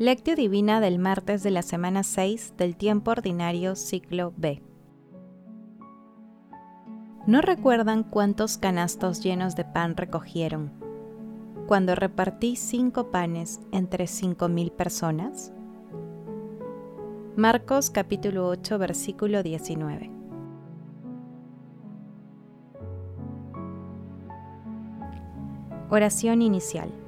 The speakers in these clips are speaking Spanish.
Lectio Divina del martes de la semana 6 del tiempo ordinario ciclo B. ¿No recuerdan cuántos canastos llenos de pan recogieron cuando repartí cinco panes entre cinco mil personas? Marcos capítulo 8 versículo 19. Oración inicial.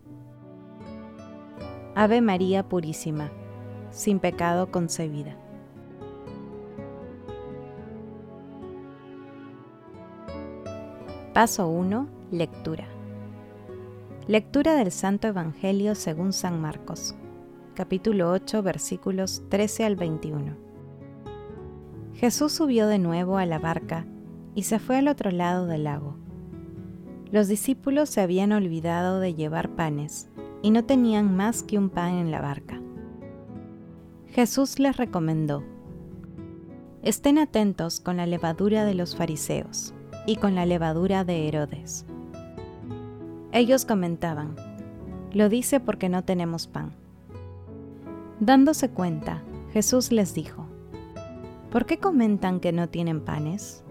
Ave María Purísima, sin pecado concebida. Paso 1. Lectura. Lectura del Santo Evangelio según San Marcos, capítulo 8, versículos 13 al 21. Jesús subió de nuevo a la barca y se fue al otro lado del lago. Los discípulos se habían olvidado de llevar panes y no tenían más que un pan en la barca. Jesús les recomendó, estén atentos con la levadura de los fariseos y con la levadura de Herodes. Ellos comentaban, lo dice porque no tenemos pan. Dándose cuenta, Jesús les dijo, ¿por qué comentan que no tienen panes?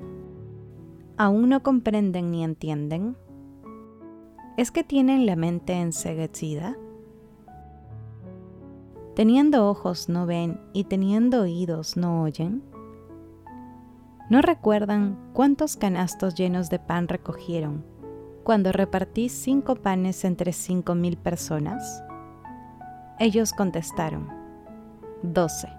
¿Aún no comprenden ni entienden? ¿Es que tienen la mente enseguecida? ¿Teniendo ojos no ven y teniendo oídos no oyen? ¿No recuerdan cuántos canastos llenos de pan recogieron cuando repartí cinco panes entre cinco mil personas? Ellos contestaron, doce.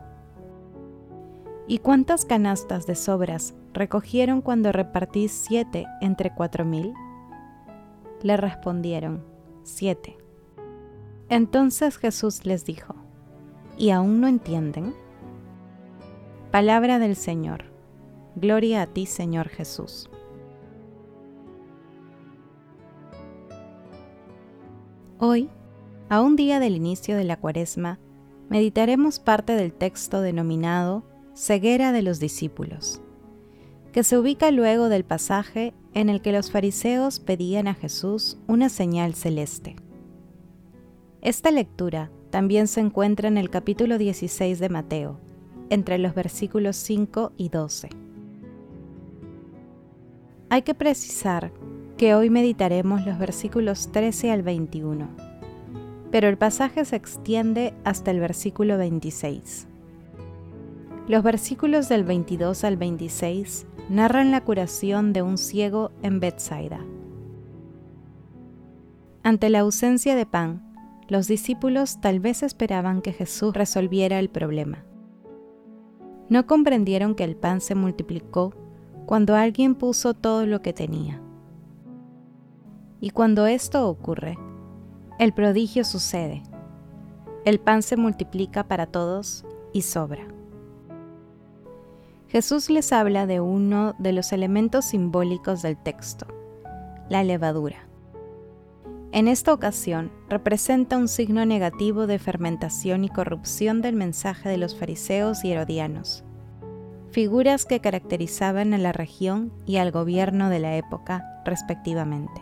¿Y cuántas canastas de sobras recogieron cuando repartí siete entre cuatro mil? Le respondieron, siete. Entonces Jesús les dijo, ¿y aún no entienden? Palabra del Señor. Gloria a ti, Señor Jesús. Hoy, a un día del inicio de la cuaresma, meditaremos parte del texto denominado Ceguera de los discípulos que se ubica luego del pasaje en el que los fariseos pedían a Jesús una señal celeste. Esta lectura también se encuentra en el capítulo 16 de Mateo, entre los versículos 5 y 12. Hay que precisar que hoy meditaremos los versículos 13 al 21, pero el pasaje se extiende hasta el versículo 26. Los versículos del 22 al 26 narran la curación de un ciego en Bethsaida. Ante la ausencia de pan, los discípulos tal vez esperaban que Jesús resolviera el problema. No comprendieron que el pan se multiplicó cuando alguien puso todo lo que tenía. Y cuando esto ocurre, el prodigio sucede. El pan se multiplica para todos y sobra. Jesús les habla de uno de los elementos simbólicos del texto, la levadura. En esta ocasión representa un signo negativo de fermentación y corrupción del mensaje de los fariseos y herodianos, figuras que caracterizaban a la región y al gobierno de la época respectivamente.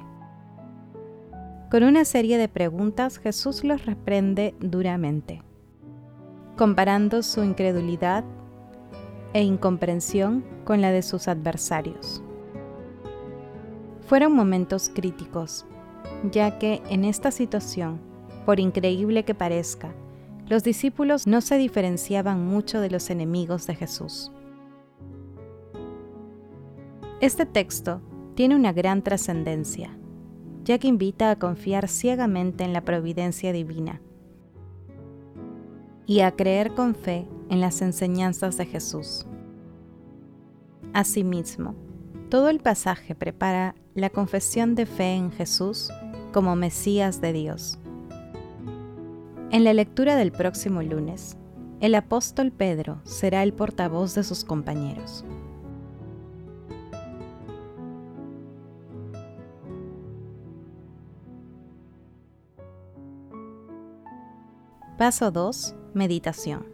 Con una serie de preguntas Jesús los reprende duramente, comparando su incredulidad e incomprensión con la de sus adversarios. Fueron momentos críticos, ya que en esta situación, por increíble que parezca, los discípulos no se diferenciaban mucho de los enemigos de Jesús. Este texto tiene una gran trascendencia, ya que invita a confiar ciegamente en la providencia divina y a creer con fe en las enseñanzas de Jesús. Asimismo, todo el pasaje prepara la confesión de fe en Jesús como Mesías de Dios. En la lectura del próximo lunes, el apóstol Pedro será el portavoz de sus compañeros. Paso 2. Meditación.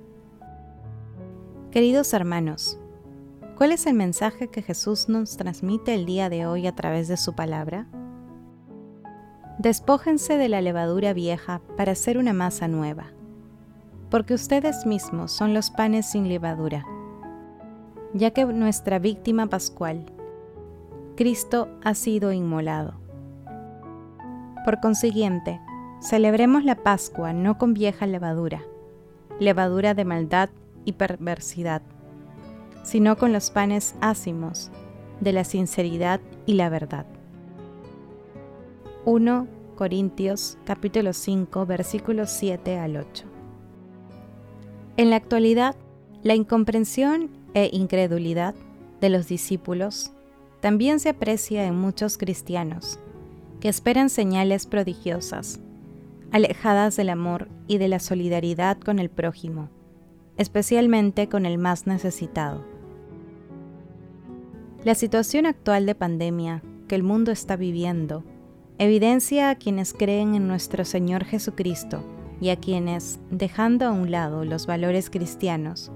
Queridos hermanos, ¿cuál es el mensaje que Jesús nos transmite el día de hoy a través de su palabra? Despójense de la levadura vieja para hacer una masa nueva, porque ustedes mismos son los panes sin levadura, ya que nuestra víctima pascual, Cristo, ha sido inmolado. Por consiguiente, Celebremos la Pascua no con vieja levadura, levadura de maldad y perversidad, sino con los panes ácimos de la sinceridad y la verdad. 1 Corintios capítulo 5 versículos 7 al 8. En la actualidad, la incomprensión e incredulidad de los discípulos también se aprecia en muchos cristianos que esperan señales prodigiosas alejadas del amor y de la solidaridad con el prójimo, especialmente con el más necesitado. La situación actual de pandemia que el mundo está viviendo evidencia a quienes creen en nuestro Señor Jesucristo y a quienes, dejando a un lado los valores cristianos,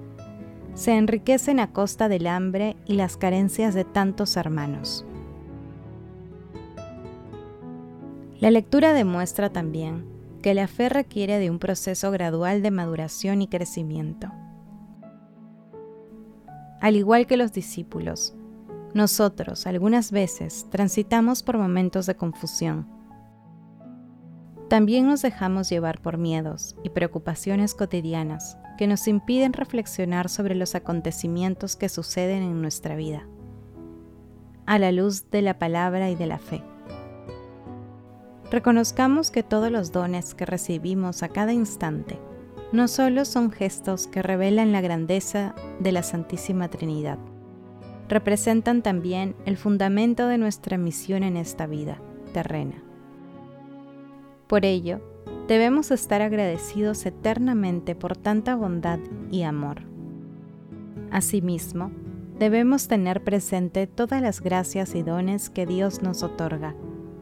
se enriquecen a costa del hambre y las carencias de tantos hermanos. La lectura demuestra también que la fe requiere de un proceso gradual de maduración y crecimiento. Al igual que los discípulos, nosotros algunas veces transitamos por momentos de confusión. También nos dejamos llevar por miedos y preocupaciones cotidianas que nos impiden reflexionar sobre los acontecimientos que suceden en nuestra vida, a la luz de la palabra y de la fe. Reconozcamos que todos los dones que recibimos a cada instante no solo son gestos que revelan la grandeza de la Santísima Trinidad, representan también el fundamento de nuestra misión en esta vida terrena. Por ello, debemos estar agradecidos eternamente por tanta bondad y amor. Asimismo, debemos tener presente todas las gracias y dones que Dios nos otorga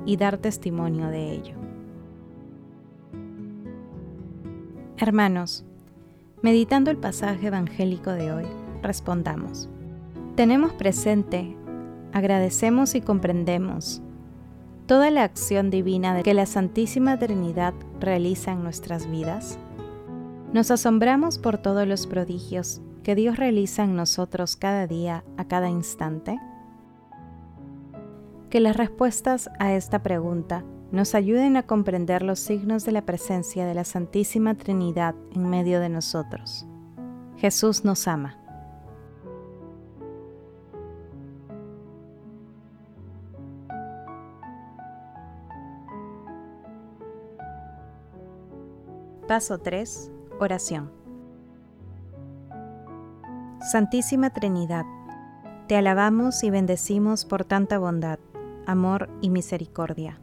y dar testimonio de ello. Hermanos, meditando el pasaje evangélico de hoy, respondamos. Tenemos presente, agradecemos y comprendemos toda la acción divina que la Santísima Trinidad realiza en nuestras vidas. Nos asombramos por todos los prodigios que Dios realiza en nosotros cada día, a cada instante que las respuestas a esta pregunta nos ayuden a comprender los signos de la presencia de la Santísima Trinidad en medio de nosotros. Jesús nos ama. Paso 3. Oración. Santísima Trinidad, te alabamos y bendecimos por tanta bondad amor y misericordia.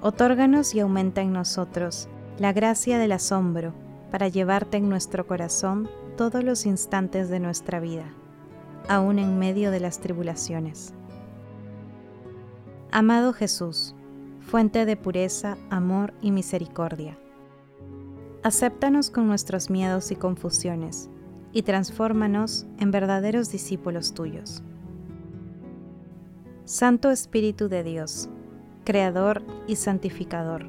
Otórganos y aumenta en nosotros la gracia del asombro para llevarte en nuestro corazón todos los instantes de nuestra vida, aun en medio de las tribulaciones. Amado Jesús, fuente de pureza, amor y misericordia, acéptanos con nuestros miedos y confusiones y transfórmanos en verdaderos discípulos tuyos. Santo Espíritu de Dios, Creador y Santificador,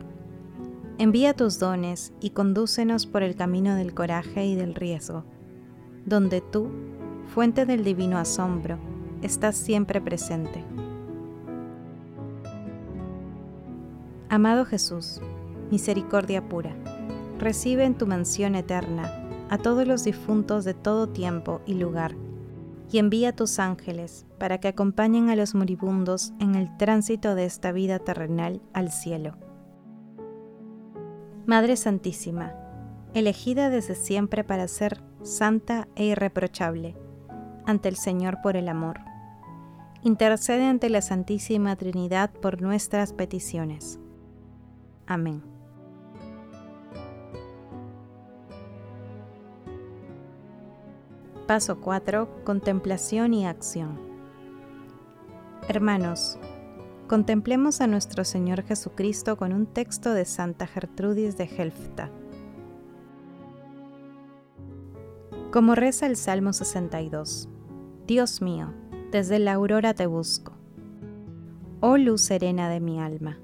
envía tus dones y condúcenos por el camino del coraje y del riesgo, donde tú, fuente del divino asombro, estás siempre presente. Amado Jesús, misericordia pura, recibe en tu mansión eterna a todos los difuntos de todo tiempo y lugar y envía tus ángeles para que acompañen a los moribundos en el tránsito de esta vida terrenal al cielo. Madre Santísima, elegida desde siempre para ser santa e irreprochable ante el Señor por el amor, intercede ante la Santísima Trinidad por nuestras peticiones. Amén. Paso 4. Contemplación y acción. Hermanos, contemplemos a nuestro Señor Jesucristo con un texto de Santa Gertrudis de Helfta. Como reza el Salmo 62. Dios mío, desde la aurora te busco. Oh luz serena de mi alma,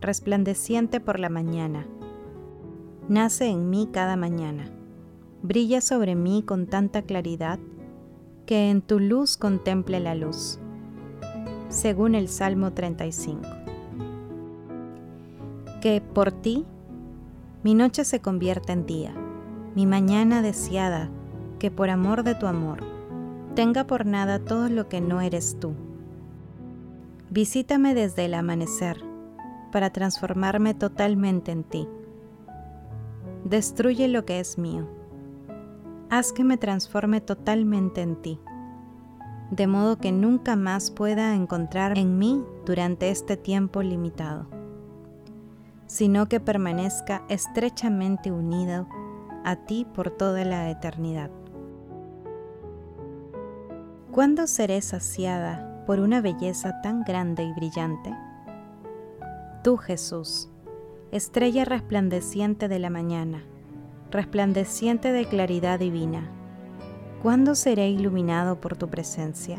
resplandeciente por la mañana, nace en mí cada mañana brilla sobre mí con tanta claridad que en tu luz contemple la luz. Según el Salmo 35. Que por ti mi noche se convierta en día, mi mañana deseada, que por amor de tu amor tenga por nada todo lo que no eres tú. Visítame desde el amanecer para transformarme totalmente en ti. Destruye lo que es mío haz que me transforme totalmente en ti, de modo que nunca más pueda encontrar en mí durante este tiempo limitado, sino que permanezca estrechamente unido a ti por toda la eternidad. ¿Cuándo seré saciada por una belleza tan grande y brillante? Tú, Jesús, estrella resplandeciente de la mañana, resplandeciente de claridad divina. ¿Cuándo seré iluminado por tu presencia?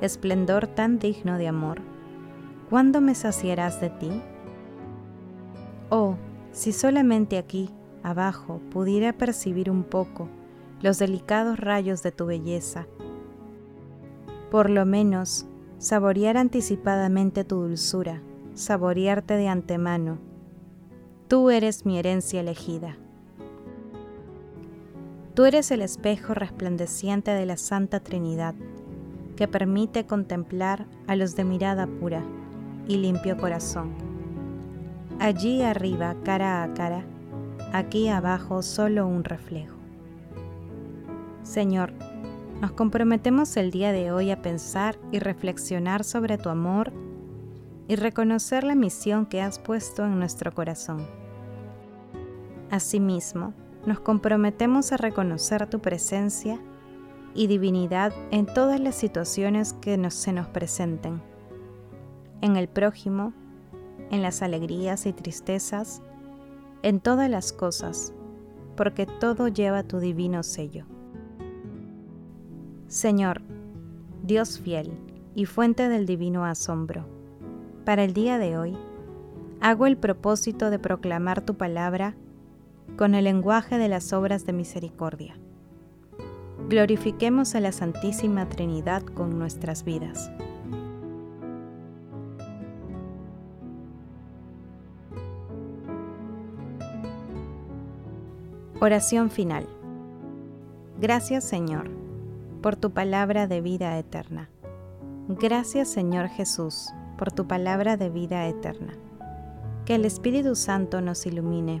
Esplendor tan digno de amor. ¿Cuándo me saciarás de ti? Oh, si solamente aquí, abajo, pudiera percibir un poco los delicados rayos de tu belleza. Por lo menos, saborear anticipadamente tu dulzura, saborearte de antemano. Tú eres mi herencia elegida. Tú eres el espejo resplandeciente de la Santa Trinidad, que permite contemplar a los de mirada pura y limpio corazón. Allí arriba, cara a cara, aquí abajo solo un reflejo. Señor, nos comprometemos el día de hoy a pensar y reflexionar sobre tu amor y reconocer la misión que has puesto en nuestro corazón. Asimismo, nos comprometemos a reconocer tu presencia y divinidad en todas las situaciones que se nos presenten, en el prójimo, en las alegrías y tristezas, en todas las cosas, porque todo lleva tu divino sello. Señor, Dios fiel y fuente del divino asombro, para el día de hoy, hago el propósito de proclamar tu palabra con el lenguaje de las obras de misericordia. Glorifiquemos a la Santísima Trinidad con nuestras vidas. Oración final. Gracias Señor por tu palabra de vida eterna. Gracias Señor Jesús por tu palabra de vida eterna. Que el Espíritu Santo nos ilumine